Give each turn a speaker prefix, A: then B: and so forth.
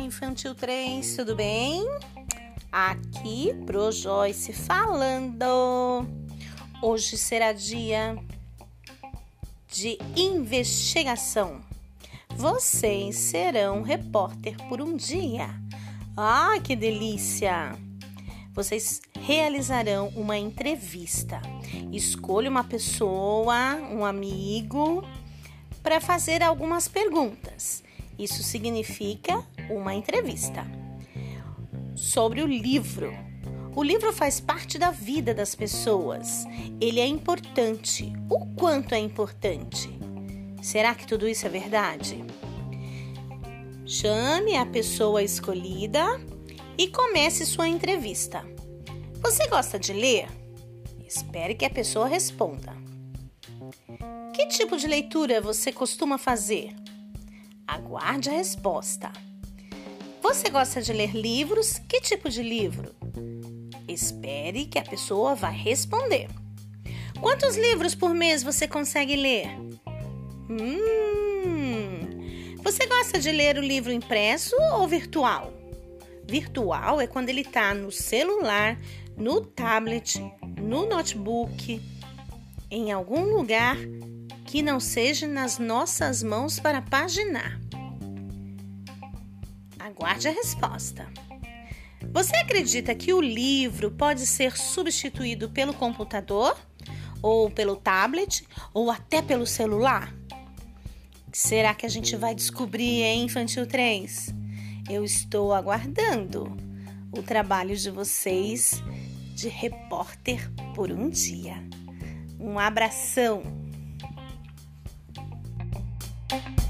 A: Infantil 3, tudo bem? Aqui Pro Joyce falando. Hoje será dia de investigação. Vocês serão repórter por um dia. Ah, que delícia! Vocês realizarão uma entrevista. Escolha uma pessoa, um amigo, para fazer algumas perguntas. Isso significa uma entrevista. Sobre o livro. O livro faz parte da vida das pessoas. Ele é importante. O quanto é importante? Será que tudo isso é verdade? Chame a pessoa escolhida e comece sua entrevista. Você gosta de ler? Espere que a pessoa responda. Que tipo de leitura você costuma fazer? Aguarde a resposta. Você gosta de ler livros? Que tipo de livro? Espere que a pessoa vai responder. Quantos livros por mês você consegue ler? Hum, você gosta de ler o livro impresso ou virtual? Virtual é quando ele está no celular, no tablet, no notebook, em algum lugar que não seja nas nossas mãos para paginar. Aguarde a resposta. Você acredita que o livro pode ser substituído pelo computador, ou pelo tablet, ou até pelo celular? Será que a gente vai descobrir em Infantil 3? Eu estou aguardando o trabalho de vocês de repórter por um dia. Um abração! thank you